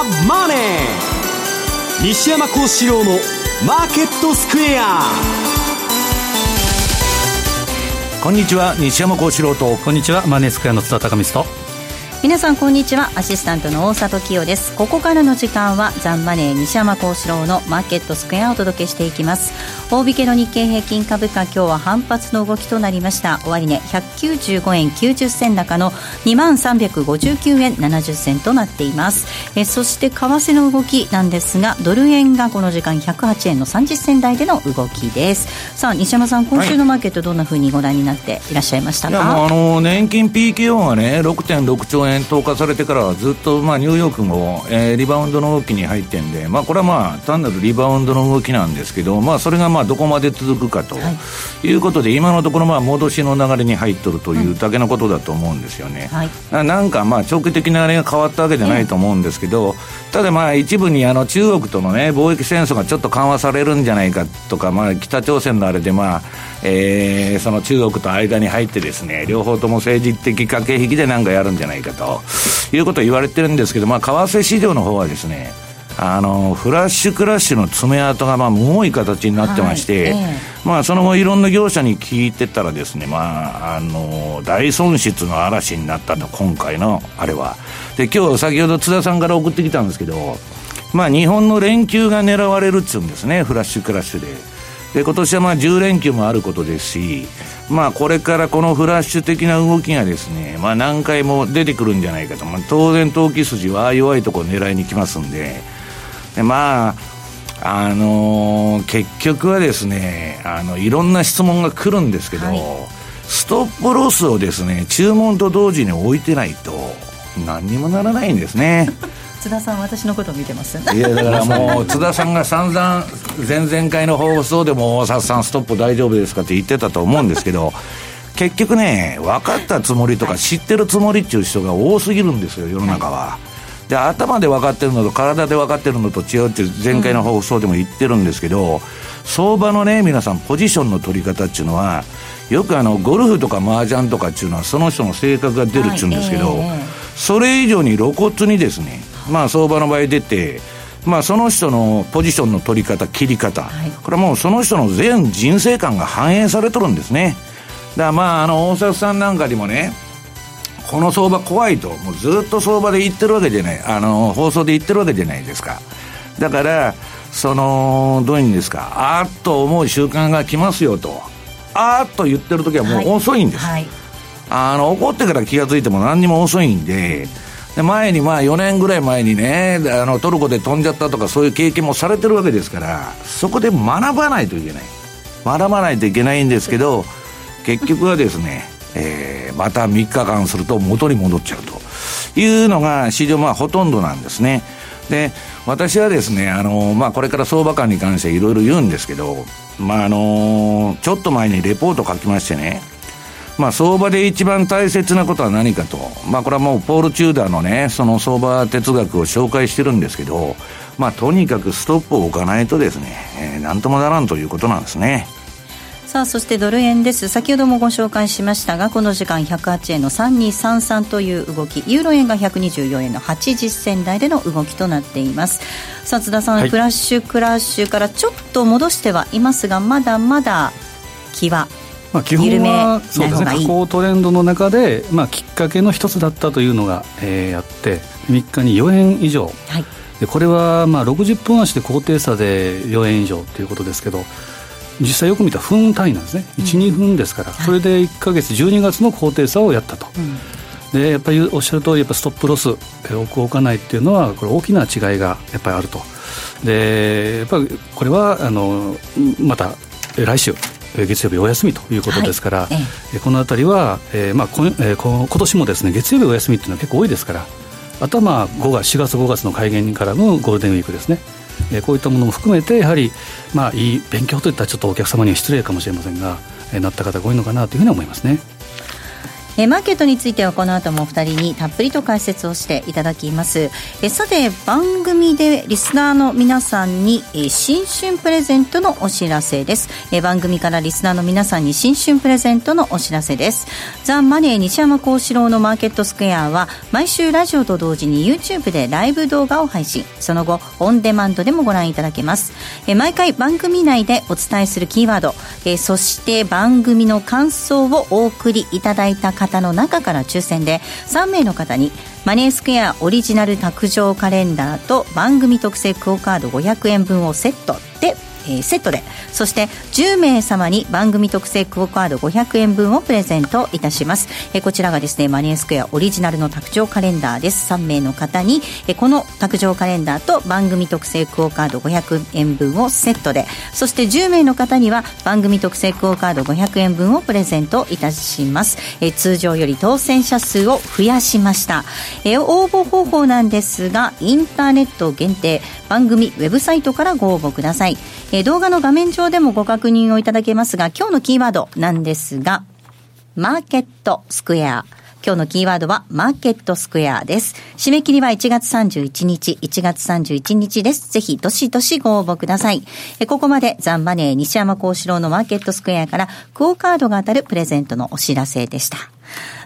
ザ・マネー」西山幸四郎の「マーケットスクエア」こんにちは西山幸四郎と。こんにちはマネースクエアの津田隆光と。皆さんこんにちは。アシスタントの大里清です。ここからの時間はザンマネー西山幸四郎のマーケットスクエアをお届けしていきます大引けの日経平均株価今日は反発の動きとなりました。終値、ね、195円90銭高の2万359円70銭となっています。えそして為替の動きなんですがドル円がこの時間108円の30銭台での動きです。さあ西山さん今週のマーケットどんなふうにご覧になっていらっしゃいましたか、はい、あの年金 PKO がね6.6兆円円投下されてからはずっと、まあ、ニューヨークも、えー、リバウンドの動きに入ってんで、まあ、これはまあ単なるリバウンドの動きなんですけど、まあ、それがまあどこまで続くかとい。うことで、はい、今のところまあ戻しの流れに入っとるというだけのことだと思うんですよね。はい、なんかまあ長期的なあれが変わったわけじゃないと思うんですけど、ただまあ一部にあの中国との、ね、貿易戦争がちょっと緩和されるんじゃないかとか、まあ、北朝鮮のあれで、まあえー、その中国と間に入ってですね両方とも政治的駆け引きで何かやるんじゃないかということを言われてるんですけど、まあ、為替市場の方はですねあのフラッシュクラッシュの爪痕がまあむごい形になってまして、はいえー、まあ、その後いろんな業者に聞いてたらですね、まあ、あの大損失の嵐になったと今回のあれは。で今日先ほど津田さんから送ってきたんですけどまあ日本の連休が狙われるっつうんですねフラッシュクラッシュで。で今年はまあ10連休もあることですしまあこれからこのフラッシュ的な動きがですね、まあ何回も出てくるんじゃないかと、まあ、当然投機筋は弱いところ狙いに来ますんで、でまあ、あのー、結局はですね、あの、いろんな質問が来るんですけど、はい、ストップロスをですね、注文と同時に置いてないと、何にもならないんですね。津田さん私のこと見てますいやだからもう津田さんが散々前々回の放送でも「大札さんストップ大丈夫ですか?」って言ってたと思うんですけど 結局ね分かったつもりとか知ってるつもりっていう人が多すぎるんですよ世の中は。で頭で分かってるのと体で分かってるのと違うって前回の放送でも言ってるんですけど、相場のね皆さんポジションの取り方っていうのはよくあのゴルフとか麻雀とかっていうのはその人の性格が出るっちゅうんですけど、はいえー、それ以上に露骨にですねまあ、相場の場合出て、まあ、その人のポジションの取り方、切り方、はい、これはもうその人の全人生観が反映されとるんですね。だからまあ、あの、大阪さんなんかにもね、この相場怖いと、もうずっと相場で言ってるわけじゃない、あの、放送で言ってるわけじゃないですか。だから、その、どういうんですか、あーっと思う習慣が来ますよと。あーっと言ってる時はもう遅いんです。はい。はい、あの、怒ってから気が付いても何にも遅いんで、で前にまあ4年ぐらい前にねあのトルコで飛んじゃったとかそういう経験もされてるわけですからそこで学ばないといけない。学ばないといけないんですけど結局はですね、えー、また3日間すると元に戻っちゃうというのが市場まあほとんどなんですね。で私はですねあの、まあ、これから相場感に関していろいろ言うんですけど、まあ、あのちょっと前にレポート書きましてね。まあ、相場で一番大切なことは何かと、まあ、これはもうポール・チューダーのね、その相場哲学を紹介してるんですけど、まあ、とにかくストップを置かないとですね、えー、なんともならんということなんですね。さあそしてドル円です。先ほどもご紹介しましたがこの時間108円の3233という動き。ユーロ円が124円の80銭台での動きとなっています。さあ津田さん、はい、クラッシュクラッシュからちょっと戻してはいますがまだまだ気はまあ、基本はそうですね下降トレンドの中で、まあ、きっかけの一つだったというのが、えー、あって3日に4円以上、はい、でこれはまあ60分足で高低差で4円以上ということですけど実際よく見た分単位なんですね。12、うん、分ですから、それで1か月12月の高低差をやったと、うん、でやっぱりおっしゃる通りやっぱストップロス置く置かないっていうのはこれ大きな違いがやっぱりあると。でやっぱりこれはあのまた来週月曜日お休みということですから、はい、このあたりは、えーまあこえー、今年もですね月曜日お休みっていうのは結構多いですからあとはまあ5月4月5月の開元からのゴールデンウィークですね、え、こういったものも含めてやはり、まあ、いい勉強といったらちょっとお客様には失礼かもしれませんが、え、なった方が多いのかなというふうに思いますね。えマーケットについてはこの後もお二人にたっぷりと解説をしていただきます。えさて番組でリスナーの皆さんにえ新春プレゼントのお知らせです。え番組からリスナーの皆さんに新春プレゼントのお知らせです。ザ・マネー西山幸四郎のマーケットスクエアは毎週ラジオと同時に YouTube でライブ動画を配信。その後オンデマンドでもご覧いただけます。え毎回番組内でお伝えするキーワード。えそして番組の感想をお送りいただいた方の中から抽選で3名の方にマネースクエアオリジナル卓上カレンダーと番組特製 quo カード500円分をセットでえ、セットで。そして10名様に番組特製クオカード500円分をプレゼントいたします、え、こちらがですねマネースクエアオリジナルの卓上カレンダーです。3名の方に、え、この卓上カレンダーと番組特製クオカード500円分をセットで。そして10名の方には番組特製クオカード500円分をプレゼントいたします、え、通常より当選者数を増やしました、え、応募方法なんですがインターネット限定番組ウェブサイトからご応募ください、えー、動画の画面上でもご確認をいただけますが、今日のキーワードなんですが、マーケットスクエア。今日のキーワードはマーケットスクエアです。締め切りは1月31日、1月31日です。ぜひ、どしどしご応募ください。えここまでザンマネー西山幸四郎のマーケットスクエアからクオカードが当たるプレゼントのお知らせでした。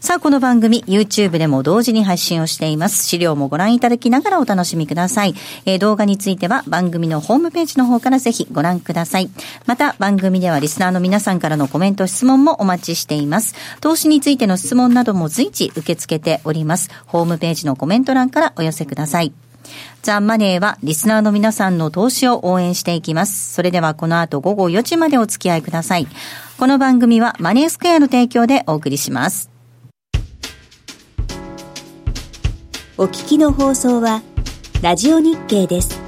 さあ、この番組、YouTube でも同時に配信をしています。資料もご覧いただきながらお楽しみください。えー、動画については番組のホームページの方からぜひご覧ください。また、番組ではリスナーの皆さんからのコメント、質問もお待ちしています。投資についての質問なども随時受け付けております。ホームページのコメント欄からお寄せください。ザ・マネーはリスナーの皆さんの投資を応援していきます。それではこの後午後4時までお付き合いください。この番組はマネースクエアの提供でお送りします。お聞きの放送は、ラジオ日経です。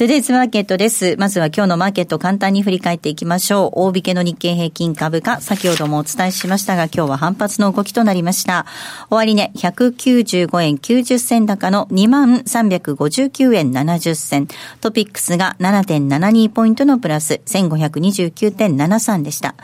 トゥデイズマーケットです。まずは今日のマーケット簡単に振り返っていきましょう。大引けの日経平均株価、先ほどもお伝えしましたが、今日は反発の動きとなりました。終値、ね、195円90銭高の2359円70銭。トピックスが7.72ポイントのプラス1529.73でした。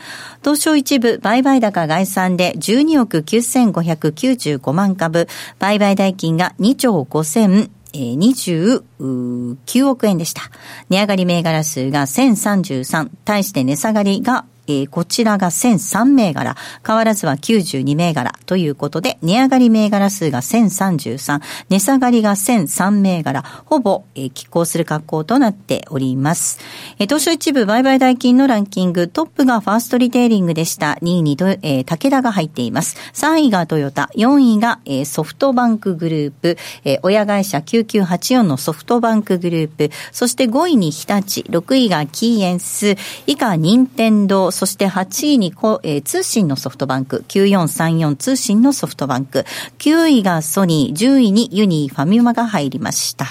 東証一部売買高概算で12億9595万株、売買代金が2兆5000えー、29億円でした。値上がり銘柄数が1033、対して値下がりがえー、こちらが1003銘柄、変わらずは92銘柄ということで、値上がり銘柄数が1033、値下がりが1003銘柄、ほぼ、えー、拮抗する格好となっております。えー、東証一部売買代金のランキング、トップがファーストリテイリングでした。2位にと、えー、武田が入っています。3位がトヨタ、4位が、えー、ソフトバンクグループ、えー、親会社9984のソフトバンクグループ、そして5位に日立、6位がキーエンス、以下、任天堂、そして8位にこ、えー、通信のソフトバンク、9434通信のソフトバンク、9位がソニー、10位にユニーファミマが入りました。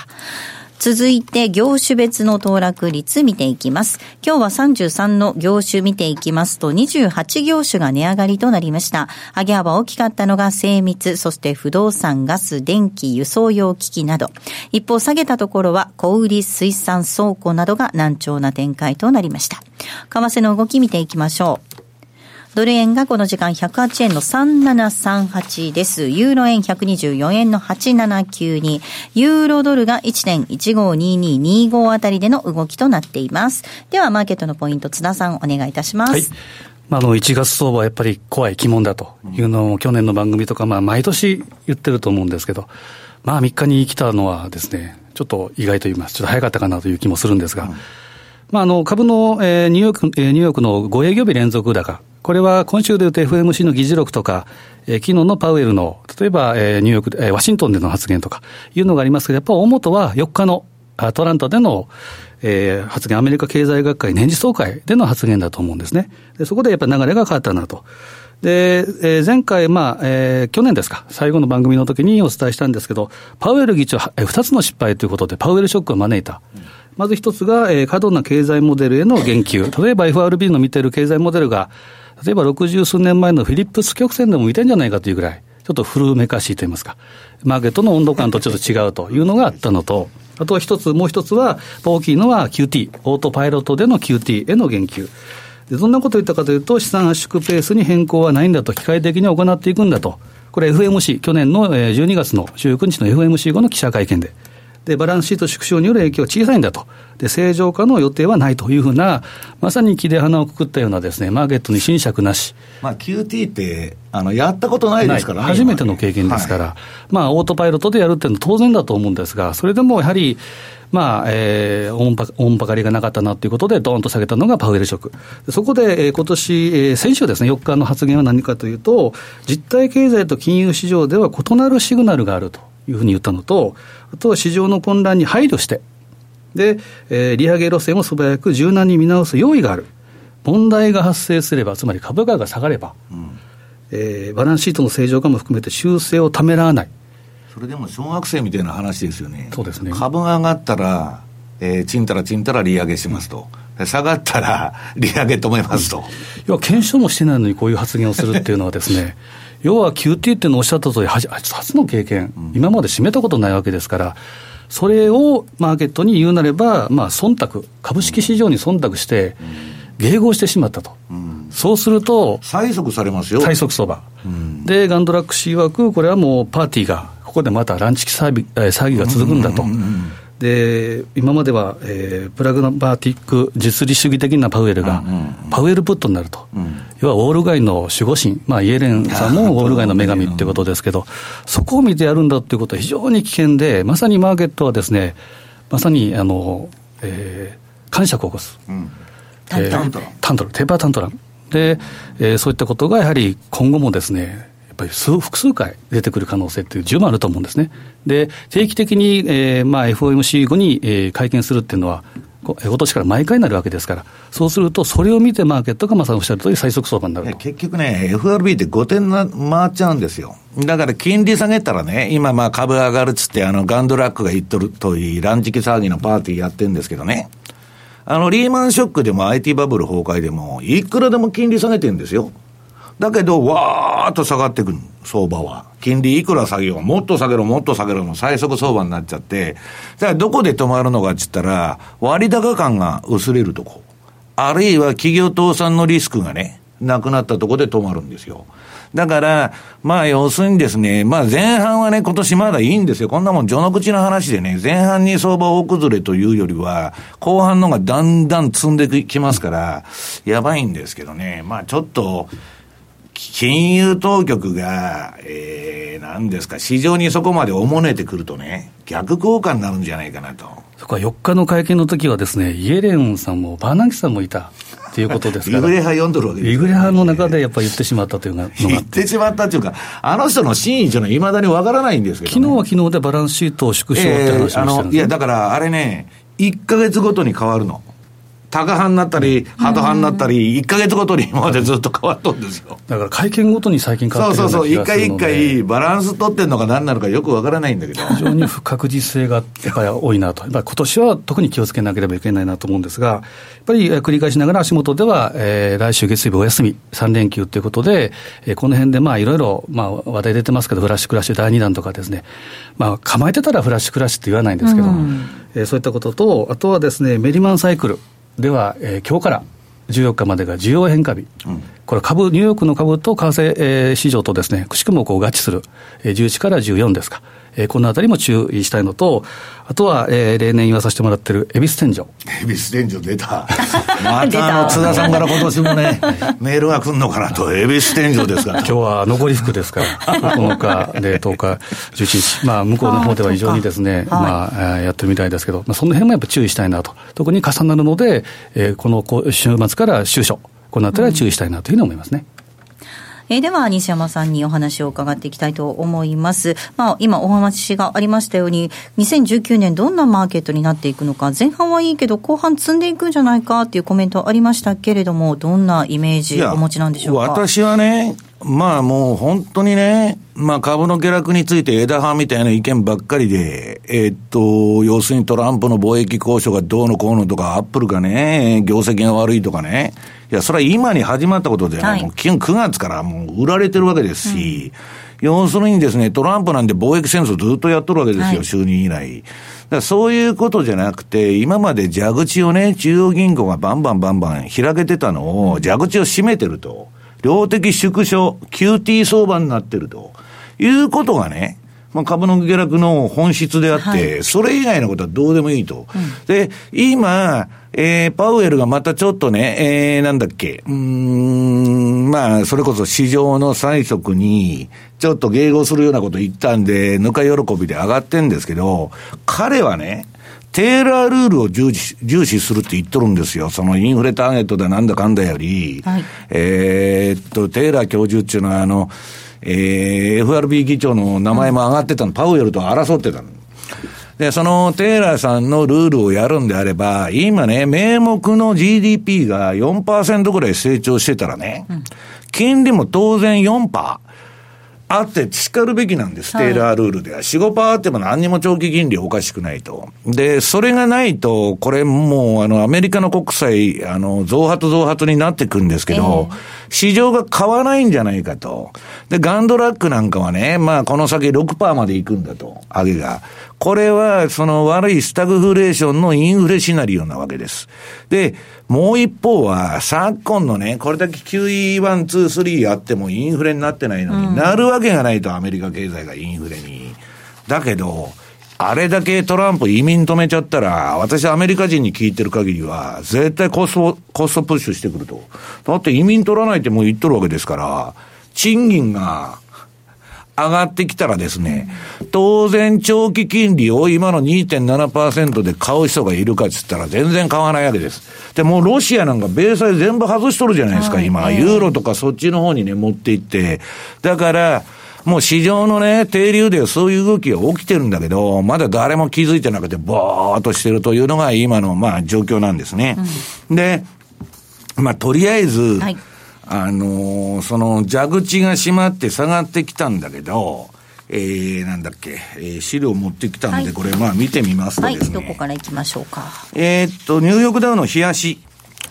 続いて業種別の騰落率見ていきます。今日は33の業種見ていきますと28業種が値上がりとなりました。上げ幅大きかったのが精密、そして不動産、ガス、電気、輸送用機器など。一方下げたところは小売水産倉庫などが難聴な展開となりました。為替の動き見ていきましょう。ドル円がこの時間108円の3738です。ユーロ円124円の8792。ユーロドルが1.152225あたりでの動きとなっています。では、マーケットのポイント、津田さんお願いいたします。はいまあ、あの1月相場はやっぱり怖い鬼門だというのを去年の番組とか、まあ、毎年言ってると思うんですけど、まあ、3日に来たのはですね、ちょっと意外と言います。ちょっと早かったかなという気もするんですが、うん、まあ、あの、株の、えー、ニューヨーク、えー、ニューヨークの5営業日連続高。これは今週でいうと FMC の議事録とか、えー、昨日のパウエルの、例えば、えー、ニューヨーク、えー、ワシントンでの発言とかいうのがありますけど、やっぱ大元は4日のアトランタでの、えー、発言、アメリカ経済学会年次総会での発言だと思うんですね。でそこでやっぱり流れが変わったなと。で、えー、前回、まあ、えー、去年ですか、最後の番組の時にお伝えしたんですけど、パウエル議長、えー、2つの失敗ということで、パウエルショックを招いた。うん、まず一つが、えー、過度な経済モデルへの言及。例えば FRB の見てる経済モデルが、例えば六十数年前のフィリップス曲線でも見てんじゃないかというぐらい、ちょっと古めかしいといいますか、マーケットの温度感とちょっと違うというのがあったのと、あと一つ、もう一つは、大きいのは QT、オートパイロットでの QT への言及。でどんなことを言ったかというと、資産圧縮ペースに変更はないんだと、機械的に行っていくんだと。これ FMC、去年の12月の19日の FMC 後の記者会見で。で、バランスシート縮小による影響は小さいんだと。で、正常化の予定はないというふうな、まさに木で花をくくったようなですね、マーケットに侵釈なし。まあ、QT って、あの、やったことないですからね。初めての経験ですから、はい、まあ、オートパイロットでやるっていうのは当然だと思うんですが、それでもやはり、まあ、えー、オンパ、オンパカリがなかったなということで、どーンと下げたのがパウエルショック。そこで、えー、今年、えー、先週ですね、4日の発言は何かというと、実体経済と金融市場では異なるシグナルがあると。いうふうに言ったのと、あとは市場の混乱に配慮して、で、えー、利上げ路線を素早く柔軟に見直す用意がある。問題が発生すれば、つまり株価が下がれば、うん、えー、バランスシートの正常化も含めて修正をためらわない。それでも小学生みたいな話ですよね。そうですね。株が上がったら、えー、ちんたらちんたら利上げしますと。下がったら利上げ止めますと。要は検証もしてないのにこういう発言をするっていうのはですね、要は QT っていうのをおっしゃった通り、初の経験、うん、今まで占めたことないわけですから、それをマーケットに言うなれば、まあ忖度、株式市場に忖度して、迎合してしまったと、うん、そうすると、催促されますよ。催促相場、うん、で、ガンドラック氏曰く、これはもうパーティーが、ここでまたランチ騒ぎ騒ぎが続くんだと。で今までは、えー、プラグマティック実利主義的なパウエルが、パウエルプットになると、うん、要はウォール街の守護神、まあ、イエレンさんもウォール街の女神ってことですけど、そこを見てやるんだっていうことは非常に危険で、まさにマーケットはですね、まさにあの、えー、感触を起こす。うんタントラン、タントラン、テーパータントラン。で、えー、そういったことがやはり今後もですね、ぱり数複数回出てくる可能性っていう十分あると思うんですね。で、定期的に、えー、まあ FOMC 後に、えー、会見するっていうのは、今年から毎回になるわけですから、そうすると、それを見てマーケットがまさにおっしゃるとおり、最速相場になる結局ね、FRB って5点な回っちゃうんですよ。だから金利下げたらね、今、まあ株上がるっつって、あのガンドラックが言っとるといい、乱時期騒ぎのパーティーやってるんですけどね、あのリーマンショックでも IT バブル崩壊でも、いくらでも金利下げてるんですよ。だけど、わーっと下がってくる、相場は。金利いくら下げよう、もっと下げろ、もっと下げろの最速相場になっちゃって、じゃあどこで止まるのかって言ったら、割高感が薄れるとこ。あるいは企業倒産のリスクがね、なくなったとこで止まるんですよ。だから、まあ要するにですね、まあ前半はね、今年まだいいんですよ。こんなもん序の口の話でね、前半に相場大崩れというよりは、後半のがだんだん積んできますから、やばいんですけどね。まあちょっと、金融当局が、えー、なんですか、市場にそこまでおもねてくるとね、逆効果になるんじゃないかなと。そこは4日の会見の時はですね、イエレンさんもバーナンキさんもいた。っていうことですから。イグレ派読んどるわけです、ね、イグレ派の中でやっぱり言ってしまったというのが言ってしまったというか、あの人の真意というのはいまだにわからないんですけど、ね、昨日は昨日でバランスシートを縮小って話をしたんです、えー、いや、だからあれね、1か月ごとに変わるの。タカ派になったり、ハト派になったり、1か月ごとに今までずっと変わっとんですよ。だから会見ごとに最近変わってるそうそうそう、一回一回バランス取ってんのか何なのかよくわからないんだけど。非常に不確実性がやっぱり多いなと。やっぱり今年は特に気をつけなければいけないなと思うんですが、やっぱり繰り返しながら足元では、えー、来週月曜日お休み、3連休ということで、えー、この辺でまあいろいろ、まあ話題出てますけど、フラッシュクラッシュ第2弾とかですね、まあ構えてたらフラッシュクラッシュって言わないんですけど、うん、えー、そういったことと、あとはですね、メリマンサイクル。では、えー、今日から14日までが需要変化日、うん、これ株、ニューヨークの株と為替市場とですね、くしくもこう合致する、11から14ですか。えー、このあたりも注意したいのと、あとは、えー、例年言わさせてもらってる、恵比寿天井。恵比寿天井出た。またあの、津田さんから今年もね、メールが来るのかなと、恵比寿天井ですから。今日は残り服ですから、9日で10日、11日、まあ、向こうの方では非常にですね、まあ、やってるみたいですけど、まあ、その辺もやっぱ注意したいなと。特に重なるので、えー、この週末から週初、このあたりは注意したいなというふうに思いますね。うんえー、では、西山さんにお話を伺っていきたいと思います。まあ、今お話がありましたように、2019年どんなマーケットになっていくのか、前半はいいけど、後半積んでいくんじゃないかっていうコメントありましたけれども、どんなイメージお持ちなんでしょうか？私はね、まあもう本当にね、まあ株の下落について枝葉みたいな意見ばっかりで、えー、っと、要するにトランプの貿易交渉がどうのこうのとか、アップルがね、業績が悪いとかね、いや、それは今に始まったことで、ね、はい、もう基本9月からもう売られてるわけですし、うん、要するにですね、トランプなんで貿易戦争ずっとやっとるわけですよ、はい、就任以来。だそういうことじゃなくて、今まで蛇口をね、中央銀行がバンバンバンバン開けてたのを、蛇口を閉めてると。量的縮小、QT 相場になってると。いうことがね、まあ、株の下落の本質であって、はい、それ以外のことはどうでもいいと。うん、で、今、えー、パウエルがまたちょっとね、えー、なんだっけ、うん、まあ、それこそ市場の最速に、ちょっと迎合するようなこと言ったんで、ぬか喜びで上がってんですけど、彼はね、テーラールールを重視重視するって言っとるんですよ。そのインフレターゲットでなんだかんだより、はい、えっと、テーラー教授っていうのは、あの、えー、FRB 議長の名前も上がってたの、パウエルと争ってたの。で、そのテイラーさんのルールをやるんであれば、今ね、名目の GDP が4%ぐらい成長してたらね、金利も当然4%。あって叱るべきなんです、テイラールールでは。4、5%あっても何にも長期金利おかしくないと。で、それがないと、これもう、あの、アメリカの国債、あの、増発増発になってくんですけど、えー、市場が買わないんじゃないかと。で、ガンドラックなんかはね、まあ、この先6%まで行くんだと、上げが。これは、その悪いスタグフレーションのインフレシナリオなわけです。で、もう一方は、昨今のね、これだけ QE1、2、3あってもインフレになってないのに、うん、なるわけがないと、アメリカ経済がインフレに。だけど、あれだけトランプ移民止めちゃったら、私アメリカ人に聞いてる限りは、絶対コスト、コストプッシュしてくると。だって移民取らないってもう言っとるわけですから、賃金が上がってきたらですね、当然長期金利を今の2.7%で買う人がいるかっつったら全然買わないわけです。で、もうロシアなんか米債全部外しとるじゃないですか、今。ユーロとかそっちの方にね、持っていって。だから、もう市場のね、低流ではそういう動きが起きてるんだけど、まだ誰も気づいてなくて、ぼーっとしてるというのが今の、まあ、状況なんですね。うん、で、まあ、とりあえず、はいあのー、その蛇口が閉まって下がってきたんだけど、えー、なんだっけ、えー、資料持ってきたんで、はい、これ、まあ見てみますとですね。はい、どこから行きましょうか。えー、っと、ニューヨークダウの冷やし、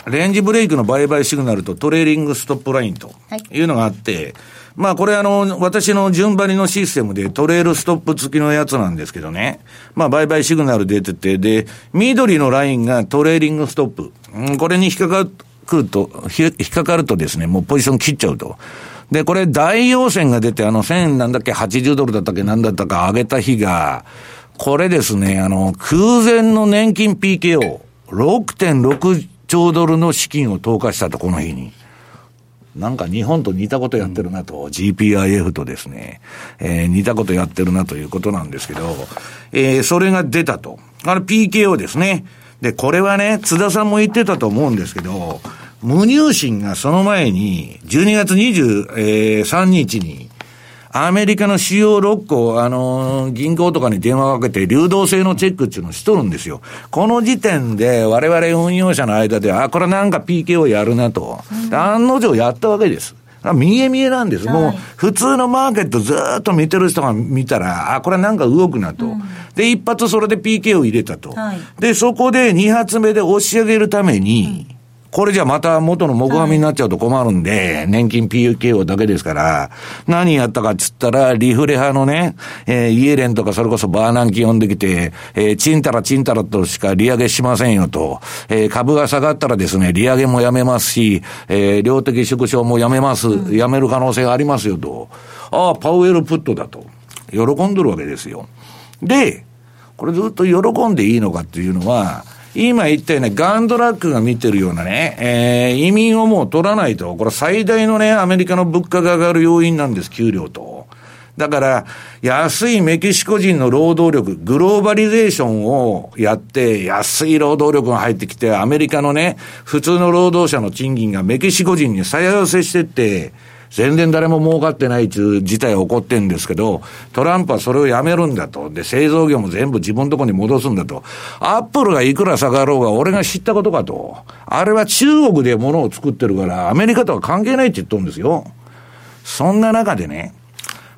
レンジブレイクの売買シグナルとトレーリングストップラインというのがあって、はい、まあこれあの、私の順張りのシステムでトレールストップ付きのやつなんですけどね。まあ売買シグナル出てて、で、緑のラインがトレーリングストップ。うん、これに引っかかくると、引っかかるとですね、もうポジション切っちゃうと。で、これ大陽線が出て、あの、1000なんだっけ、80ドルだったっけ、なんだったか上げた日が、これですね、あの、空前の年金 PKO、6.6兆ドルの資金を投下したと、この日に。なんか日本と似たことやってるなと、うん、GPIF とですね、えー、似たことやってるなということなんですけど、えー、それが出たと。あれ PKO ですね。で、これはね、津田さんも言ってたと思うんですけど、無入信がその前に、12月23日に、アメリカの主要6個、あのー、銀行とかに電話をかけて、流動性のチェックっていうのをしとるんですよ。この時点で、我々運用者の間では、あ、これなんか PK をやるなと。案の定やったわけです。見え見えなんです。もう、普通のマーケットずっと見てる人が見たら、あ、これなんか動くなと。うん、で、一発それで PK を入れたと。はい、で、そこで二発目で押し上げるために、これじゃまた元の木阿弥になっちゃうと困るんで、年金 PKO だけですから、何やったかっつったら、リフレ派のね、えー、イエレンとかそれこそバーナンキ呼んできて、えー、チンタラチンタラとしか利上げしませんよと、えー、株が下がったらですね、利上げもやめますし、えー、量的縮小もやめます、やめる可能性がありますよと。ああ、パウエルプットだと。喜んでるわけですよ。で、これずっと喜んでいいのかっていうのは、今言ったように、ガンドラックが見てるようなね、えー、移民をもう取らないと、これ最大のね、アメリカの物価が上がる要因なんです、給料と。だから、安いメキシコ人の労働力、グローバリゼーションをやって、安い労働力が入ってきて、アメリカのね、普通の労働者の賃金がメキシコ人に再寄せしてって、全然誰も儲かってないっていう事態起こってんですけど、トランプはそれをやめるんだと。で、製造業も全部自分のとこに戻すんだと。アップルがいくら下がろうが俺が知ったことかと。あれは中国で物を作ってるから、アメリカとは関係ないって言っとるんですよ。そんな中でね、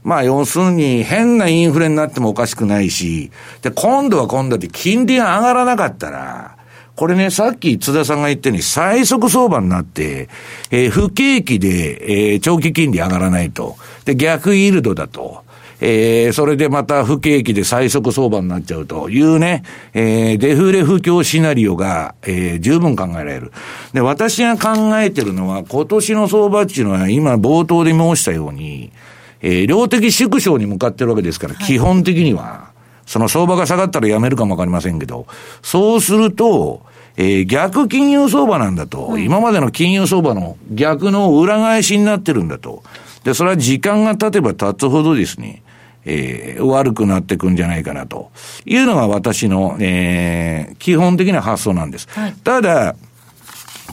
まあ要するに変なインフレになってもおかしくないし、で、今度は今度で金利が上がらなかったら、これね、さっき津田さんが言ったように、最速相場になって、えー、不景気で、えー、長期金利上がらないと。で、逆イールドだと。えー、それでまた不景気で最速相場になっちゃうというね、えー、デフレ不況シナリオが、えー、十分考えられる。で、私が考えてるのは、今年の相場っていうのは、今冒頭で申したように、えー、量的縮小に向かってるわけですから、基本的には。その相場が下がったらやめるかもわかりませんけど、そうすると、えー、逆金融相場なんだと、うん、今までの金融相場の逆の裏返しになってるんだと。で、それは時間が経てば経つほどですね、えー、悪くなっていくんじゃないかなというのが私の、えー、基本的な発想なんです。はい、ただ、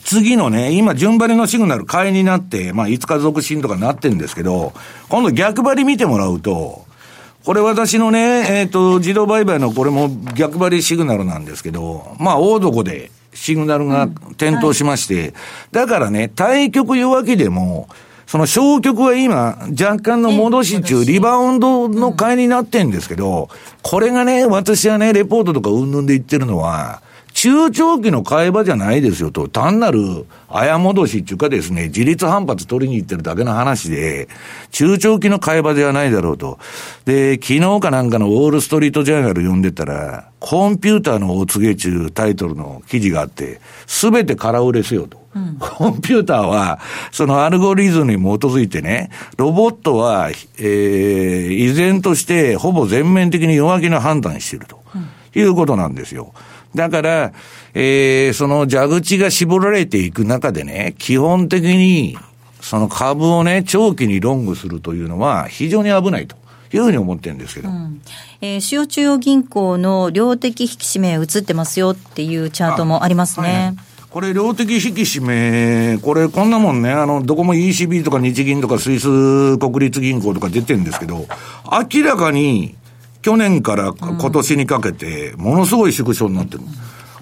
次のね、今、順張りのシグナル買いになって、まあ、5日続伸とかなってるんですけど、今度逆張り見てもらうと、これ私のね、えっ、ー、と、自動売買のこれも逆張りシグナルなんですけど、まあ、大底でシグナルが点灯しまして、うんはい、だからね、対局弱気でも、その消極は今、若干の戻し中、リバウンドの買いになってんですけど、これがね、私はね、レポートとかうんぬんで言ってるのは、中長期の買い場じゃないですよと、単なる綾戻しっていうかですね、自立反発取りに行ってるだけの話で、中長期の買い場ではないだろうと。で、昨日かなんかのウォールストリートジャーナル読んでたら、コンピューターのお告げ中タイトルの記事があって、すべて空売れせよと。うん、コンピューターは、そのアルゴリズムに基づいてね、ロボットは、えー、依然としてほぼ全面的に弱気な判断していると、いうことなんですよ。だから、えー、その蛇口が絞られていく中でね、基本的に、その株をね、長期にロングするというのは非常に危ないと。いうふうに思ってるんですけど。うん、えー、主要中央銀行の量的引き締め映ってますよっていうチャートもありますね。これ、量的引き締め、これ、こんなもんね、あの、どこも ECB とか日銀とかスイス国立銀行とか出てるんですけど、明らかに去年から今年にかけて、ものすごい縮小になってる。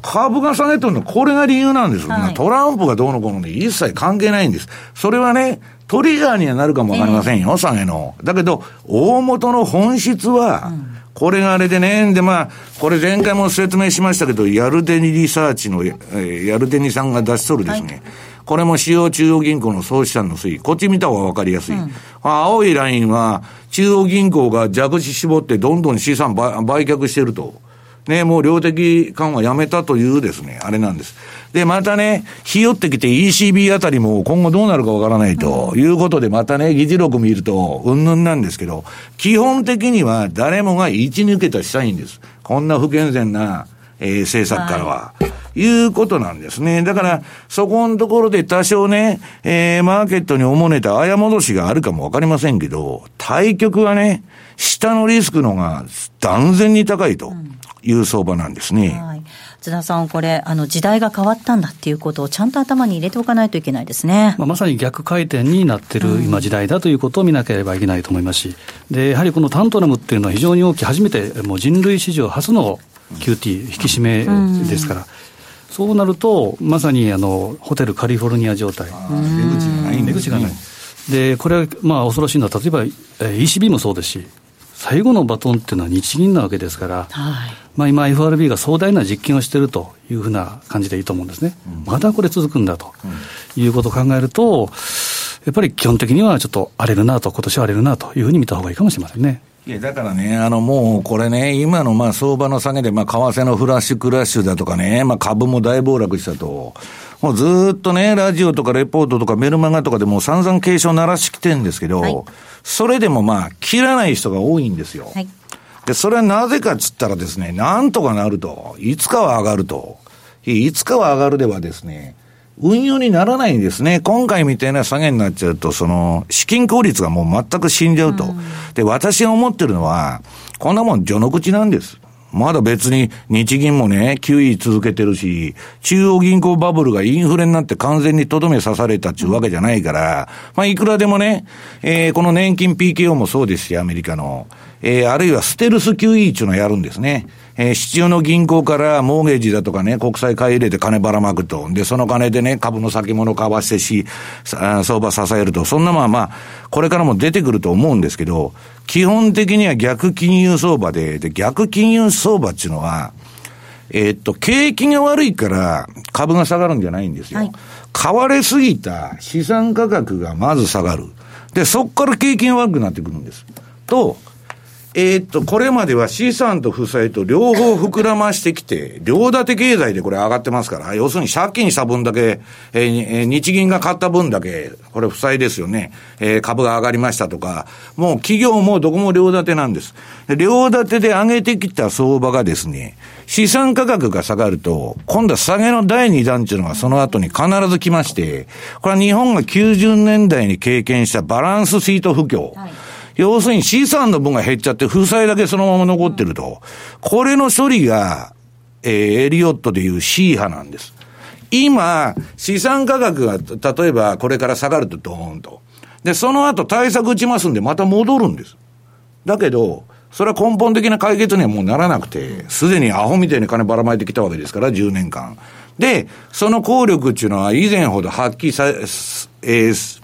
株が下げてるのこれが理由なんです。はい、トランプがどうのこうので一切関係ないんです。それはね、トリガーにはなるかもわかりませんよ、えー、下げの。だけど、大元の本質は、これがあれでね、でまあ、これ前回も説明しましたけど、ヤルデニリサーチの、えー、ヤルデニさんが出しとるですね、はいこれも主要中央銀行の総資産の推移。こっち見た方がわかりやすい。うん、青いラインは、中央銀行が蛇口絞ってどんどん資産売却してると。ね、もう量的緩和やめたというですね、あれなんです。で、またね、ひよってきて ECB あたりも今後どうなるかわからないということで、またね、議事録見ると、うんぬんなんですけど、基本的には誰もが生き抜けたしたいんです。こんな不健全な、えー、政策からは。はいいうことなんですね。だから、そこのところで多少ね、えー、マーケットにおもねたあや戻しがあるかもわかりませんけど、対局はね、下のリスクのが断然に高いという相場なんですね。うんはい。津田さん、これ、あの時代が変わったんだっていうことをちゃんと頭に入れておかないといけないですね、まあ、まさに逆回転になってる今、時代だということを見なければいけないと思いますし、でやはりこのタントラムっていうのは非常に大きい、初めてもう人類史上初の QT 引き締めですから。うんそうなると、まさにあのホテルカリフォルニア状態、出口がない出口がない。で、これはまあ恐ろしいのは、例えば ECB もそうですし、最後のバトンっていうのは日銀なわけですから、はい、まあ、今、FRB が壮大な実験をしているというふうな感じでいいと思うんですね、うん、まだこれ続くんだと、いうことを考えると、やっぱり基本的にはちょっと荒れるなと、今年は荒れるなというふうに見たほうがいいかもしれませんね。いや、だからね、あの、もう、これね、今のまあ相場の下げで、まあ、為替のフラッシュクラッシュだとかね、まあ、株も大暴落したと。もうずっとね、ラジオとかレポートとかメルマガとかでも散々警鐘鳴らしてきてるんですけど、はい、それでもまあ、切らない人が多いんですよ。はい、で、それはなぜかっつったらですね、なんとかなると、いつかは上がると。いつかは上がるではですね、運用にならないんですね。今回みたいな下げになっちゃうと、その、資金効率がもう全く死んじゃうと。で、私が思ってるのは、こんなもん序の口なんです。まだ別に日銀もね、QE 続けてるし、中央銀行バブルがインフレになって完全にとどめ刺されたっていうわけじゃないから、まあいくらでもね、えー、この年金 PKO もそうですし、アメリカの、えー、あるいはステルス QE っていうのをやるんですね。えー、必要の銀行からモーゲージだとかね、国債買い入れて金ばらまくと。で、その金でね、株の先物買わしてし、相場支えると。そんなまあまあ、これからも出てくると思うんですけど、基本的には逆金融相場で、で、逆金融相場っていうのは、えー、っと、景気が悪いから株が下がるんじゃないんですよ。はい、買われすぎた資産価格がまず下がる。で、そこから景気が悪くなってくるんです。と、えー、っと、これまでは資産と負債と両方膨らましてきて、両立て経済でこれ上がってますから、要するに借金した分だけ、えー、日銀が買った分だけ、これ負債ですよね。えー、株が上がりましたとか、もう企業もどこも両立てなんです。両立てで上げてきた相場がですね、資産価格が下がると、今度は下げの第2弾っていうのがその後に必ず来まして、これは日本が90年代に経験したバランスシート不況。はい要するに資産の分が減っちゃって負債だけそのまま残ってると。これの処理が、えー、エリオットでいう C 派なんです。今、資産価格が、例えばこれから下がるとドーンと。で、その後対策打ちますんでまた戻るんです。だけど、それは根本的な解決にはもうならなくて、すでにアホみたいに金ばらまいてきたわけですから、10年間。で、その効力っていうのは以前ほど発揮さ、えー、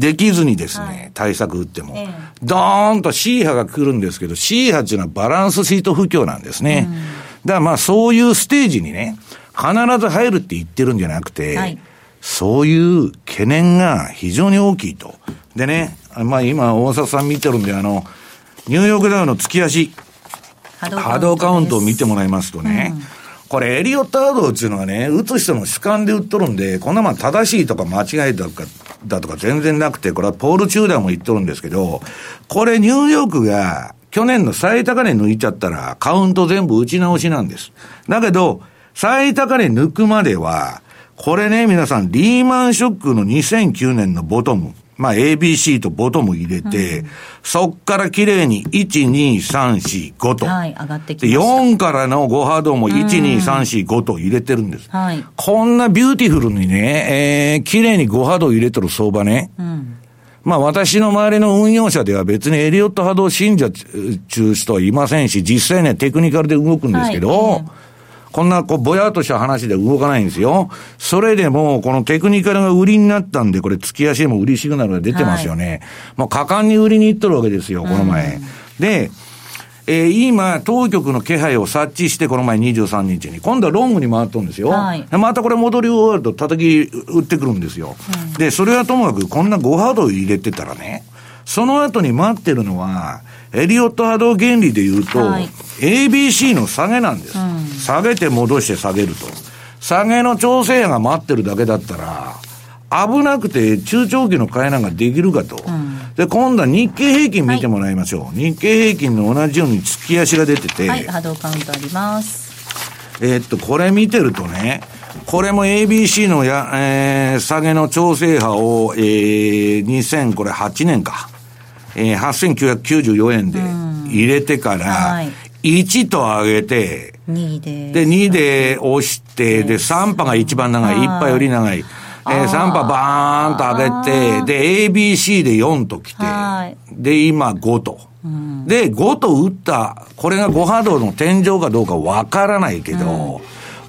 できずにですね、はい、対策打っても、えー、ドーンと C 波が来るんですけど、C 波っていうのはバランスシート不況なんですね。うん、だからまあそういうステージにね、必ず入るって言ってるんじゃなくて、はい、そういう懸念が非常に大きいと。でね、まあ今大阪さん見てるんで、あの、ニューヨークダウの月足、波動カウントを見てもらいますとね、うんこれ、エリオットハードっていうのはね、打つ人の主観で打っとるんで、こんなもん正しいとか間違いだとか、だとか全然なくて、これはポール・チューダーも言っとるんですけど、これニューヨークが去年の最高値抜いちゃったら、カウント全部打ち直しなんです。だけど、最高値抜くまでは、これね、皆さん、リーマンショックの2009年のボトム、まあ ABC とボトム入れて、うん、そっから綺麗に1、2、3、4、5と。はい、上がってきました。4からの5波動も1、2、3、4、5と入れてるんです。はい。こんなビューティフルにね、えー、綺麗に5波動入れてる相場ね。うん。まあ私の周りの運用者では別にエリオット波動信者中人はいませんし、実際ね、テクニカルで動くんですけど、はいえーこんな、こう、ぼやっとした話で動かないんですよ。それでも、このテクニカルが売りになったんで、これ、月足でも売りシグナルが出てますよね。はい、もう、果敢に売りに行っとるわけですよ、この前。うん、で、えー、今、当局の気配を察知して、この前23日に、今度はロングに回っとるんですよ。はい、またこれ戻り終わると叩き売ってくるんですよ。うん、で、それはともかく、こんな5ハード入れてたらね、その後に待ってるのは、エリオット波動原理で言うと、はい、ABC の下げなんです、うん、下げて戻して下げると。下げの調整が待ってるだけだったら、危なくて中長期の買いなんかできるかと。うん、で、今度は日経平均見てもらいましょう。はい、日経平均の同じように月足が出てて。はい、波動カウントあります。えー、っと、これ見てるとね、これも ABC のや、えー、下げの調整波を、えー、2008年か。えー、8994円で入れてから、1と上げて、2で、で、2で押して、で、3波が一番長い、1波より長い。えー、3波バーンと上げて、で、ABC で4と来て、で、今5と。で、5と打った、これが5波動の天井かどうかわからないけど、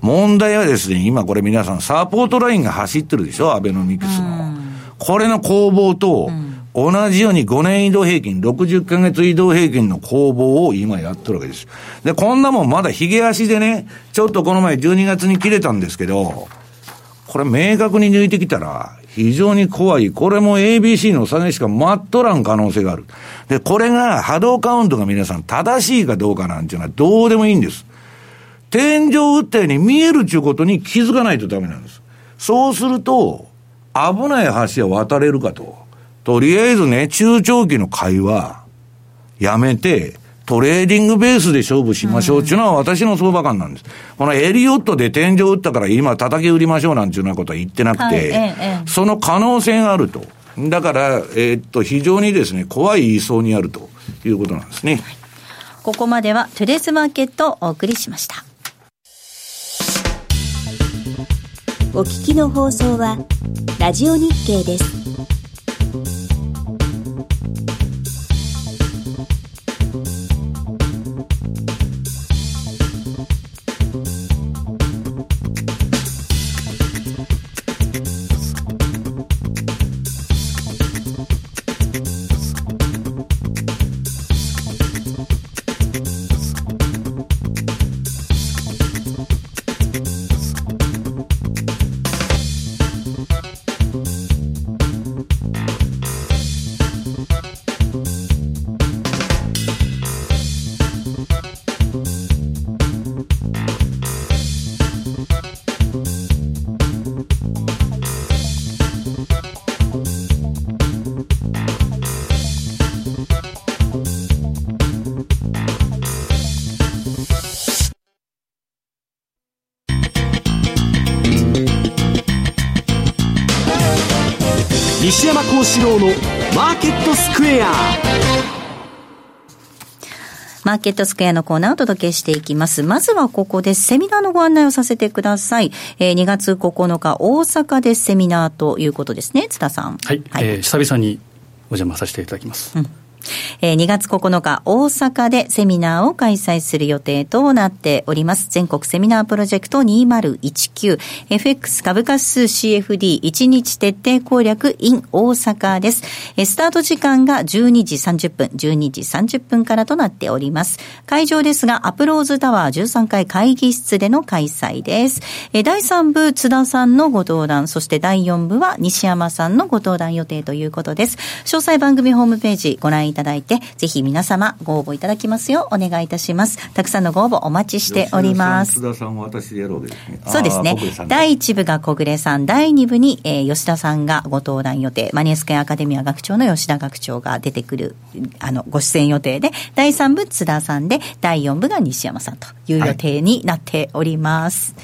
問題はですね、今これ皆さんサポートラインが走ってるでしょアベノミクスの。これの攻防と、同じように5年移動平均、60ヶ月移動平均の攻防を今やってるわけです。で、こんなもんまだ髭足でね、ちょっとこの前12月に切れたんですけど、これ明確に抜いてきたら、非常に怖い。これも ABC の下げしか待っとらん可能性がある。で、これが波動カウントが皆さん正しいかどうかなんていうのはどうでもいいんです。天井打ったように見えるっていうことに気づかないとダメなんです。そうすると、危ない橋は渡れるかと。とりあえずね、中長期の買いは、やめて、トレーディングベースで勝負しましょうっていうのは私の相場感なんです。このエリオットで天井打ったから今叩き売りましょうなんていうようなことは言ってなくて、はいええ、その可能性があると。だから、えー、っと、非常にですね、怖い言いそうにあるということなんですね。ここまでは Today's Market をお送りしました。お聞きの放送は、ラジオ日経です。幸四郎のマーケットスクエアマーケットスクエアのコーナーをお届けしていきます。まずはここでセミナーのご案内をさせてください。えー、2月9日大阪でセミナーということですね、津田さん。はい。はい、えー、久々にお邪魔させていただきます。うんえー、2月9日、大阪でセミナーを開催する予定となっております。全国セミナープロジェクト 2019FX 株価指数 CFD1 日徹底攻略 in 大阪です。えー、スタート時間が12時30分、12時30分からとなっております。会場ですが、アプローズタワー13階会議室での開催です。えー、第3部、津田さんのご登壇、そして第4部は西山さんのご登壇予定ということです。詳細番組ホームページご覧いただいて、ぜひ皆様ご応募いただきますようお願いいたします。たくさんのご応募お待ちしております。吉田さん私でやるわけですね。そうですね。第1部が小暮さん、第2部に、えー、吉田さんがご登壇予定、マニエスケアカデミア学長の吉田学長が出てくる、あの、ご出演予定で、第3部津田さんで、第4部が西山さんという予定になっております。はい、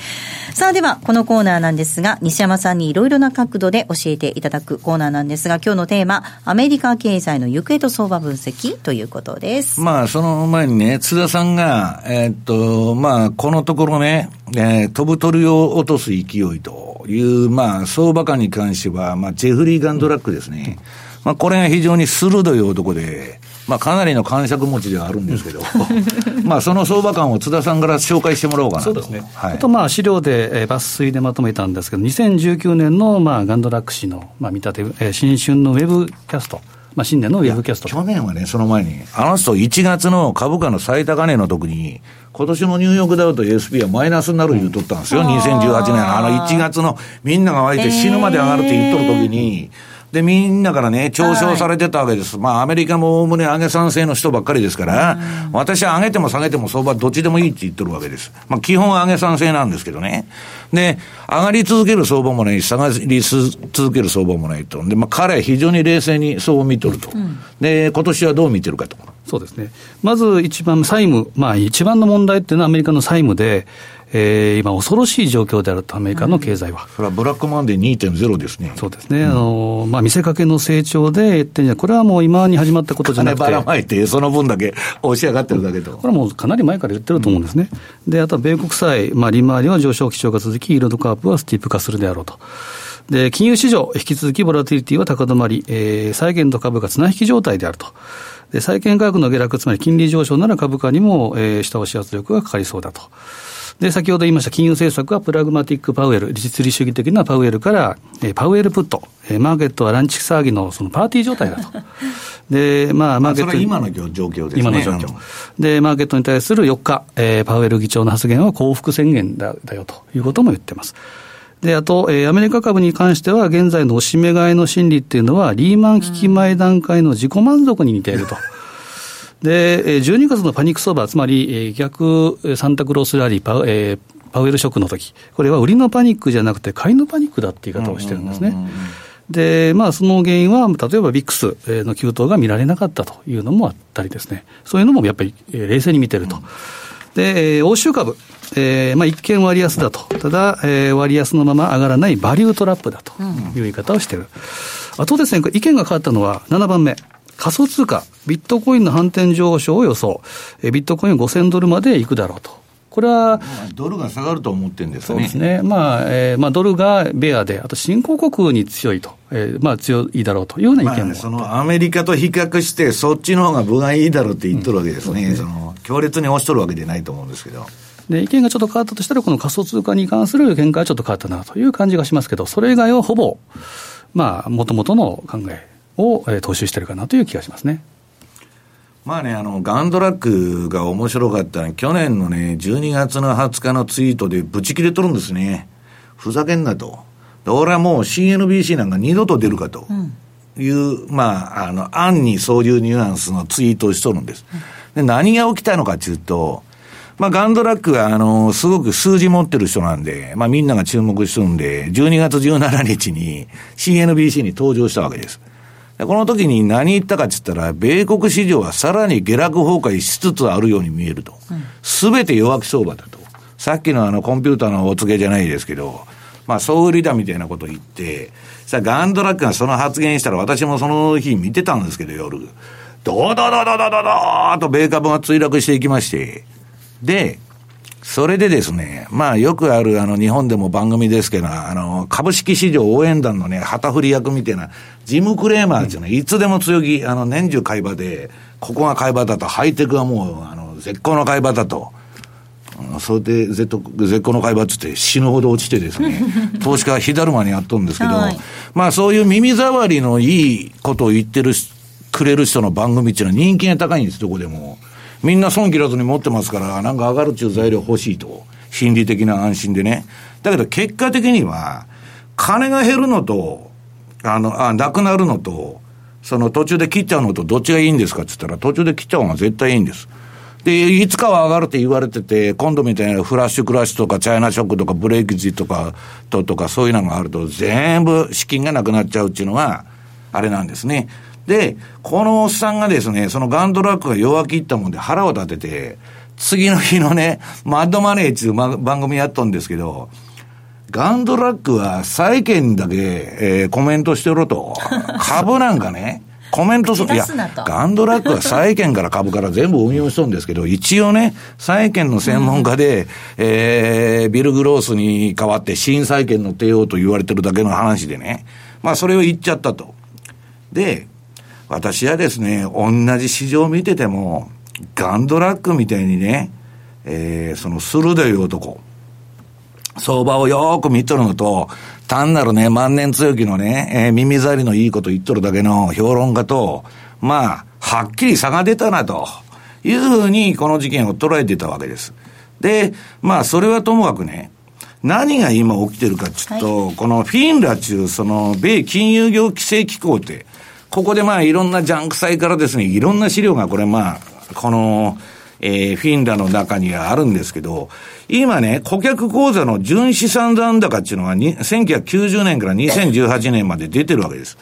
さあでは、このコーナーなんですが、西山さんにいろいろな角度で教えていただくコーナーなんですが、今日のテーマ、アメリカ経済の行方と相場分析ということです。まあ、その前にね、津田さんが、えー、っと、まあ、このところね、えー、飛ぶ鳥を落とす勢いという、まあ、相場感に関しては、まあ、ジェフリー・ガンドラックですね。まあ、これが非常に鋭い男で、まあ、かなりの感触持ちではあるんですけど、まあ、その相場感を津田さんから紹介してもらおうかなと。そうですね。はい、あと、まあ、資料で、えー、抜粋でまとめたんですけど、2019年の、まあ、ガンドラック氏の、まあ、見立て、えー、新春のウェブキャスト。まあ、新年のウェブキャスト。去年はね、その前に、あの人1月の株価の最高値の時に、今年のニューヨークダウと SP はマイナスになる言うとったんですよ。うん、2018年のあの1月のみんなが湧いて死ぬまで上がるって言っとる時に、で、みんなからね、嘲笑されてたわけです。はい、まあ、アメリカもおおむね上げ賛成の人ばっかりですから、私は上げても下げても相場どっちでもいいって言ってるわけです。まあ、基本上げ賛成なんですけどね。で、上がり続ける相場もないし、下がり続ける相場もないと。で、まあ、彼は非常に冷静にそう見とると。うん、で、今年はどう見てるかと。そうですね。まず一番債務、まあ一番の問題っていうのはアメリカの債務で、えー、今、恐ろしい状況であると、アメリカの経済は。それはブラックマンデー2.0ですね。そうですね、うん、あのまあ、見せかけの成長でって、これはもう今に始まったことじゃなくて。ばらまいて、その分だけ押し上がってるだけと。これはもうかなり前から言ってると思うんですね。うん、で、あとは米国債、まあ、利回りは上昇基調が続き、イールドカーブはスティープ化するであろうと。で、金融市場、引き続きボラティリティは高止まり、えー、債券と株が綱引き状態であると。で、債券価格の下落、つまり金利上昇なら株価にも、えー、下押し圧力がかかりそうだと。で、先ほど言いました金融政策はプラグマティックパウエル、実利主義的なパウエルから、えー、パウエルプット、えー、マーケットはランチ騒ぎのそのパーティー状態だと。で、まあ、マーケット。今の状況ですね。今の状況。で、マーケットに対する4日、えー、パウエル議長の発言は幸福宣言だだよということも言ってます。で、あと、えー、アメリカ株に関しては、現在のおしめ買いの心理っていうのは、リーマン危機前段階の自己満足に似ていると。で、12月のパニック相場、つまり逆サンタクロースラリーパ、えー、パウエルショックの時これは売りのパニックじゃなくて、買いのパニックだって言い方をしてるんですね。で、まあ、その原因は、例えばビックスの急騰が見られなかったというのもあったりですね、そういうのもやっぱり冷静に見てると。で、欧州株、えーまあ、一見割安だと、ただ、えー、割安のまま上がらないバリュートラップだという言い方をしている。あとですね、意見が変わったのは7番目。仮想通貨、ビットコインの反転上昇を予想。えビットコイン5000ドルまでいくだろうと。これは、ドルが下がると思ってるんですね。そうですね。まあ、えー、まあ、ドルがベアで、あと新興国に強いと、えー、まあ、強いだろうというような意見も、まあ、そのアメリカと比較して、そっちの方が分がいいだろうって言っとるわけですね。うん、その強烈に押しとるわけでないと思うんですけど。で、意見がちょっと変わったとしたら、この仮想通貨に関する見解はちょっと変わったなという感じがしますけど、それ以外はほぼ、まあ、もともとの考えを、えー、踏襲してるかなという気がしますね。まあね、あの、ガンドラックが面白かったのは、去年のね、12月の20日のツイートでブチ切れとるんですね。ふざけんなと。俺はもう CNBC なんか二度と出るかという、うん、まあ、あの、案にそういうニュアンスのツイートをしとるんです。で、何が起きたのかっていうと、まあ、ガンドラックが、あの、すごく数字持ってる人なんで、まあ、みんなが注目してるんで、12月17日に CNBC に登場したわけです。この時に何言ったかって言ったら、米国市場はさらに下落崩壊しつつあるように見えると。す、べ、て弱気相場だと。さっきのあのコンピューターのお告げじゃないですけど、まあ、総売りだみたいなことを言って、さあ、ガンドラックがその発言したら、私もその日見てたんですけど、夜。ドドドドドドドーと米株が墜落していきまして、で、それでですね、まあよくあるあの日本でも番組ですけど、あの株式市場応援団のね、旗振り役みたいな、ジム・クレーマーっていうのは、いつでも強気、あの年中買い場で、ここが買い場だと、ハイテクはもう、あの、絶好の買い場だと。それで絶絶好の買い場っつって死ぬほど落ちてですね、投資家は火だるまにやっとるんですけど、はい、まあそういう耳障りのいいことを言ってる、くれる人の番組っていうのは人気が高いんです、どこでも。みんな損切らずに持ってますから、なんか上がるっていう材料欲しいと。心理的な安心でね。だけど結果的には、金が減るのと、あの、あ、なくなるのと、その途中で切っちゃうのとどっちがいいんですかって言ったら、途中で切っちゃうのが絶対いいんです。で、いつかは上がるって言われてて、今度みたいなフラッシュクラッシュとかチャイナショックとかブレーキジとかととかそういうのがあると全部資金がなくなっちゃうっていうのが、あれなんですね。で、このおっさんがですね、そのガンドラックが弱気いったもんで腹を立てて、次の日のね、マッドマネーっていう番組やっとんですけど、ガンドラックは債券だけ、えー、コメントしてろと。株なんかね、コメントする。いや、ガンドラックは債券から株から全部運用しとるんですけど、一応ね、債券の専門家で、うん、えー、ビル・グロースに代わって新債券の帝王と言われてるだけの話でね。まあ、それを言っちゃったと。で、私はですね、同じ市場を見てても、ガンドラックみたいにね、えー、その鋭い男、相場をよーく見とるのと、単なるね、万年強気のね、えー、耳障りのいいこと言っとるだけの評論家と、まあ、はっきり差が出たなと、いうふうにこの事件を捉えてたわけです。で、まあ、それはともかくね、何が今起きてるかちょっと、はい、このフィンラ中、その、米金融業規制機構って、ここでまあいろんなジャンク債からですね、いろんな資料がこれまあ、この、えー、フィンラの中にはあるんですけど、今ね、顧客口座の純資産残高っていうのがに1990年から2018年まで出てるわけです。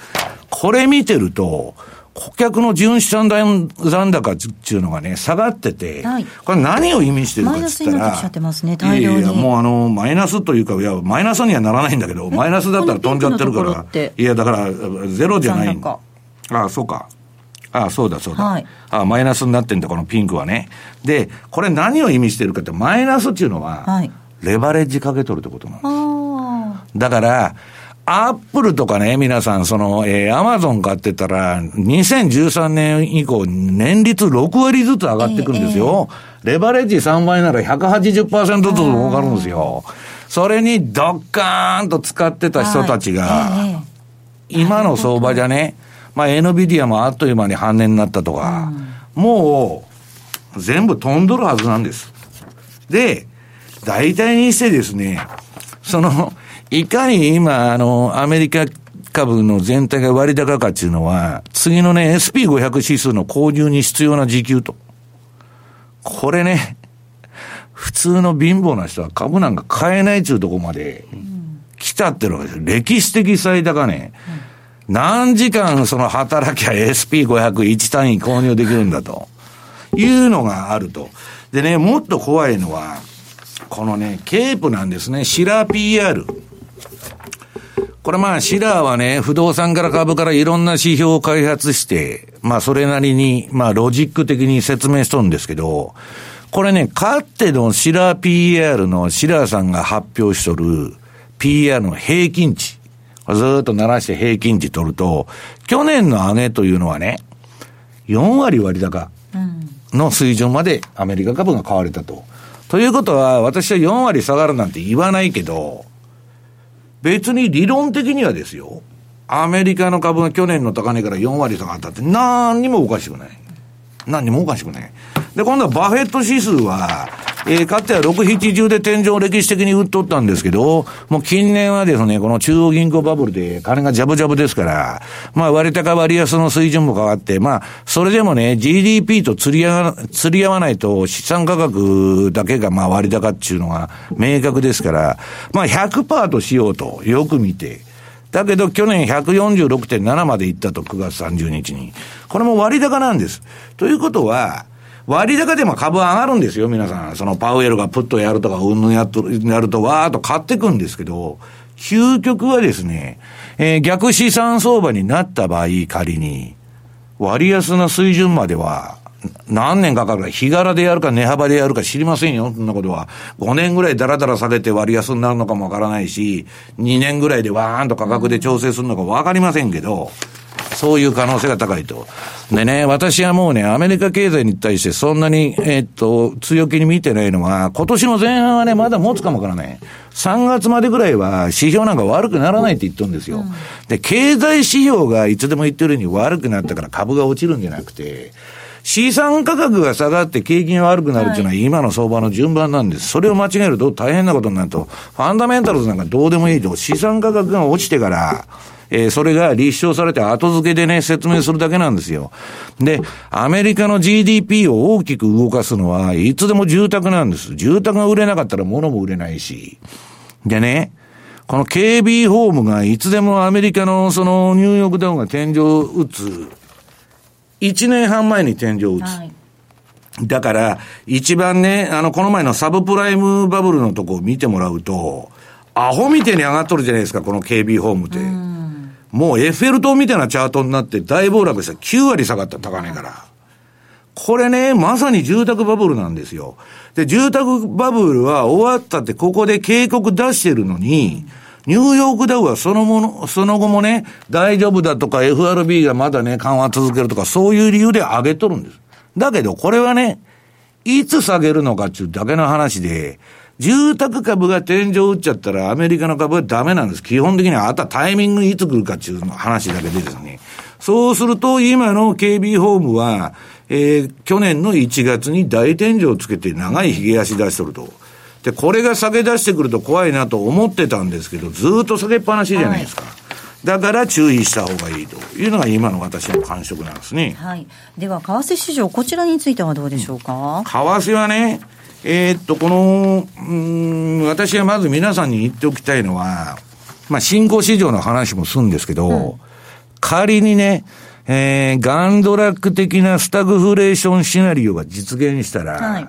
これ見てると、顧客の純資産残高っていうのがね、下がってて、はい、これ何を意味してるかって言ったら、マイナスになってきちゃってますね、大量に。いやいや、もうあの、マイナスというか、いや、マイナスにはならないんだけど、マイナスだったら飛んじゃってるから、いや、だから、ゼロじゃない。ああ、そうか。ああ、そうだそうだ。はい、ああ、マイナスになってんだ、このピンクはね。で、これ何を意味してるかって、マイナスっていうのは、はい、レバレッジかけとるってことなんです。だから、アップルとかね、皆さん、その、えー、アマゾン買ってたら、2013年以降、年率6割ずつ上がってくるんですよ。えー、レバレッジ3倍なら180%ずつ儲かるんですよ。それにドッカーンと使ってた人たちが、今の相場じゃね、まあ、NVIDIA もあっという間に半値になったとか、もう、全部飛んどるはずなんです。で、大体にしてですね、その、いかに今、あの、アメリカ株の全体が割高かっていうのは、次のね、SP500 指数の購入に必要な時給と。これね、普通の貧乏な人は株なんか買えないっていうとこまで来たってるわけです。歴史的最高値。うん、何時間その働きゃ SP501 単位購入できるんだと。いうのがあると。でね、もっと怖いのは、このね、ケープなんですね。シラー PR。これまあ、シラーはね、不動産から株からいろんな指標を開発して、まあ、それなりに、まあ、ロジック的に説明しとるんですけど、これね、かつてのシラー PR のシラーさんが発表しとる PR の平均値。ずっと鳴らして平均値取ると、去年の上げというのはね、4割割高の水準までアメリカ株が買われたと。ということは、私は4割下がるなんて言わないけど、別に理論的にはですよ、アメリカの株が去年の高値から4割下がったって何にもおかしくない。何にもおかしくない。で、今度はバフェット指数は、えー、かつては6、70で天井を歴史的に売っとったんですけど、もう近年はですね、この中央銀行バブルで金がジャブジャブですから、まあ割高割安の水準も変わって、まあ、それでもね、GDP と釣り合わ、釣り合わないと資産価格だけがまあ割高っていうのが明確ですから、まあ100%としようと、よく見て、だけど去年146.7まで行ったと、9月30日に。これも割高なんです。ということは、割高でも株上がるんですよ、皆さん。そのパウエルがプッとやるとか、うんぬんやっと、やると、わーっと買ってくんですけど、究極はですね、えー、逆資産相場になった場合、仮に、割安な水準までは、何年かかるか、日柄でやるか値幅でやるか知りませんよ、そんなことは。5年ぐらいだらだら下げて割安になるのかもわからないし、2年ぐらいでわーんと価格で調整するのかわかりませんけど、そういう可能性が高いと。でね、私はもうね、アメリカ経済に対してそんなに、えー、っと、強気に見てないのは、今年の前半はね、まだ持つかもわからない。3月までぐらいは指標なんか悪くならないって言ってるんですよ。うん、で、経済指標がいつでも言ってるように悪くなったから株が落ちるんじゃなくて、資産価格が下がって景気が悪くなるっていうのは今の相場の順番なんです。それを間違えると大変なことになると、ファンダメンタルズなんかどうでもいいと、資産価格が落ちてから、えー、それが立証されて後付けでね、説明するだけなんですよ。で、アメリカの GDP を大きく動かすのは、いつでも住宅なんです。住宅が売れなかったら物も売れないし。でね、この KB ホームがいつでもアメリカのそのニューヨークダウンが天井を打つ、1年半前に天井を打つ。はいだから、一番ね、あの、この前のサブプライムバブルのとこを見てもらうと、アホみてに上がっとるじゃないですか、この KB ホームって。もうエッフェル塔みたいなチャートになって大暴落した9割下がった高値から。これね、まさに住宅バブルなんですよ。で、住宅バブルは終わったってここで警告出してるのに、ニューヨークダウはそのもの、その後もね、大丈夫だとか FRB がまだね、緩和続けるとか、そういう理由で上げとるんです。だけど、これはね、いつ下げるのかっていうだけの話で、住宅株が天井打っちゃったらアメリカの株はダメなんです。基本的にはあとはタイミングいつ来るかっていう話だけでですね。そうすると今の KB ホームは、えー、去年の1月に大天井をつけて長い髭足出しとると。で、これが下げ出してくると怖いなと思ってたんですけど、ずっと下げっぱなしじゃないですか。はいだから注意した方がいいというのが今の私の感触なんですね。はい。では、為替市場、こちらについてはどうでしょうか？為替はね、えー、っと、この、うん、私はまず皆さんに言っておきたいのは、まあ、新興市場の話もするんですけど、うん、仮にね、えー、ガンドラック的なスタグフレーションシナリオが実現したら、はい、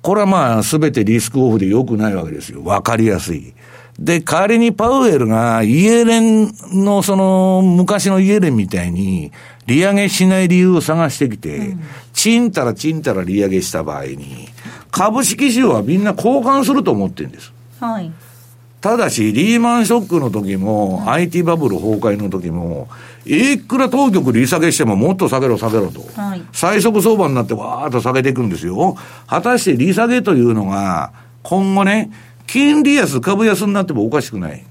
これはまあ、すべてリスクオフで良くないわけですよ。わかりやすい。で、代わりにパウエルがイエレンのその昔のイエレンみたいに利上げしない理由を探してきて、うん、チンたらチンたら利上げした場合に、株式市場はみんな交換すると思ってるんです。はい。ただし、リーマンショックの時も、IT バブル崩壊の時も、いくら当局利下げしてももっと下げろ下げろと。はい、最速相場になってわーっと下げていくんですよ。果たして利下げというのが、今後ね、金利安、株安になってもおかしくない。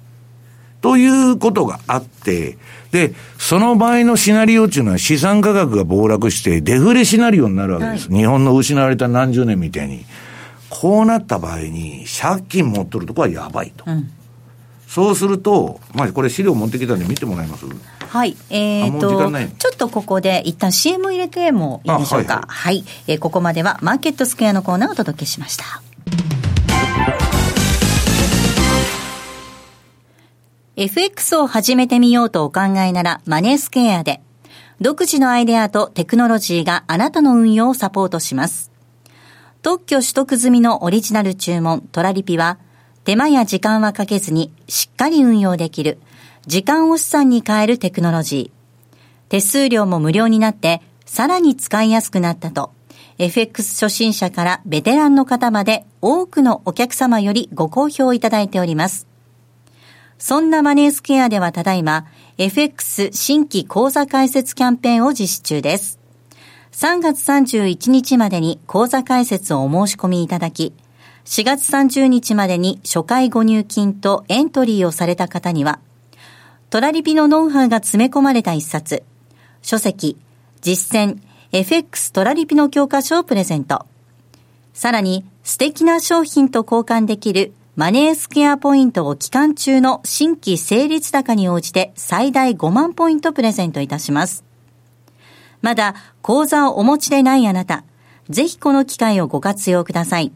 ということがあって、で、その場合のシナリオっていうのは資産価格が暴落してデフレシナリオになるわけです。はい、日本の失われた何十年みたいに。こうなった場合に、借金持っとるとこはやばいと。うん、そうすると、まあ、これ資料持ってきたんで見てもらいます？はい。えー、と、ちょっとここで一旦 CM 入れてもいいでしょうか？はい、はい、えー、ここまではマーケットスクエアのコーナーをお届けしました。FX を始めてみようとお考えならマネースケアで、独自のアイデアとテクノロジーがあなたの運用をサポートします。特許取得済みのオリジナル注文トラリピは、手間や時間はかけずにしっかり運用できる、時間を資産に変えるテクノロジー。手数料も無料になって、さらに使いやすくなったと、FX 初心者からベテランの方まで多くのお客様よりご好評いただいております。そんなマネースケアではただいま、FX 新規講座開設キャンペーンを実施中です。3月31日までに口座開設をお申し込みいただき、4月30日までに初回ご入金とエントリーをされた方には、トラリピのノウハウが詰め込まれた一冊、書籍、実践、FX トラリピの教科書をプレゼント。さらに、素敵な商品と交換できるマネースケアポイントを期間中の新規成立高に応じて最大5万ポイントプレゼントいたします。まだ口座をお持ちでないあなた、ぜひこの機会をご活用ください。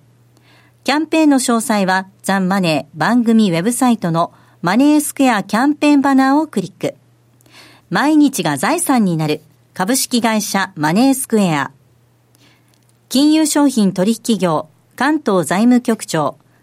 キャンペーンの詳細はザンマネー番組ウェブサイトのマネースクエアキャンペーンバナーをクリック。毎日が財産になる株式会社マネースクエア。金融商品取引業関東財務局長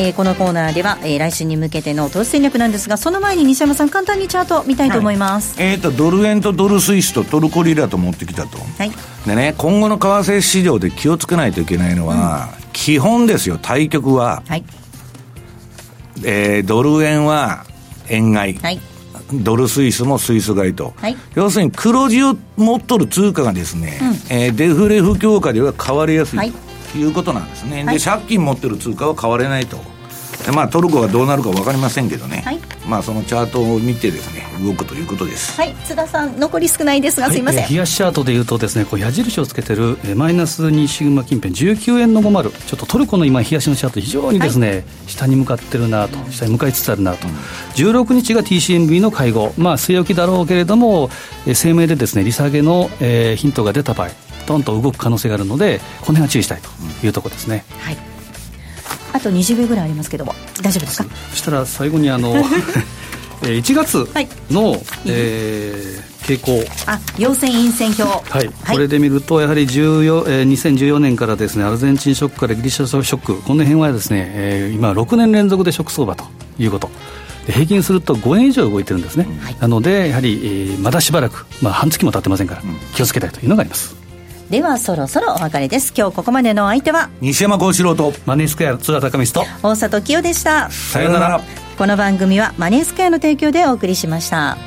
えー、このコーナーでは、えー、来週に向けての投資戦略なんですがその前に西山さん簡単にチャート見たいと思います、はい、えーと、ドル円とドルスイスとトルコリラと持ってきたと、はい、でね今後の為替市場で気をつけないといけないのは、うん、基本ですよ対局は、はい。えー、ドル円は円買い、はい。ドルスイスもスイス買いと、はい、要するに黒字を持っとる通貨がですね、うん、えー、デフレ不況下では変わりやすい、はい。いうことなんですね、はい、で借金持ってる通貨は変われないと。まあ、トルコがどうなるか分かりませんけどね、はい、まあ、そのチャートを見てですね動くということです。はい。津田さん残り少ないですが、すいません。冷やしチャートでいうとですねこう矢印をつけてるマイナス2シグマ近辺19円の50ちょっとトルコの今冷やしのチャート非常にですね、はい、下に向かってるなと下に向かいつつあるなと、うん、16日が TCMB の会合。まあ据え置きだろうけれども声明でですね利下げの、えー、ヒントが出た場合トンと動く可能性があるのでこの辺は注意したいというところですね、はいあと20秒ぐらいありますけども。大丈夫ですか？そしたら最後にあの 1月の、はい、えー、傾向。あ陽線陰線表、はい、はい、これで見るとやはり14、えー、2014年からですねアルゼンチンショックからギリシャショック。この辺はですね、えー、今6年連続でショック相場ということ。平均すると5円以上動いてるんですね、はい、なのでやはり、えー、まだしばらく、まあ、半月も経ってませんから、気をつけたいというのがありますではそろそろお別れです。今日ここまでの相手は西山幸四郎とマネースクエア津田隆光と大里清でした。さよなら。この番組はマネースクエアの提供でお送りしました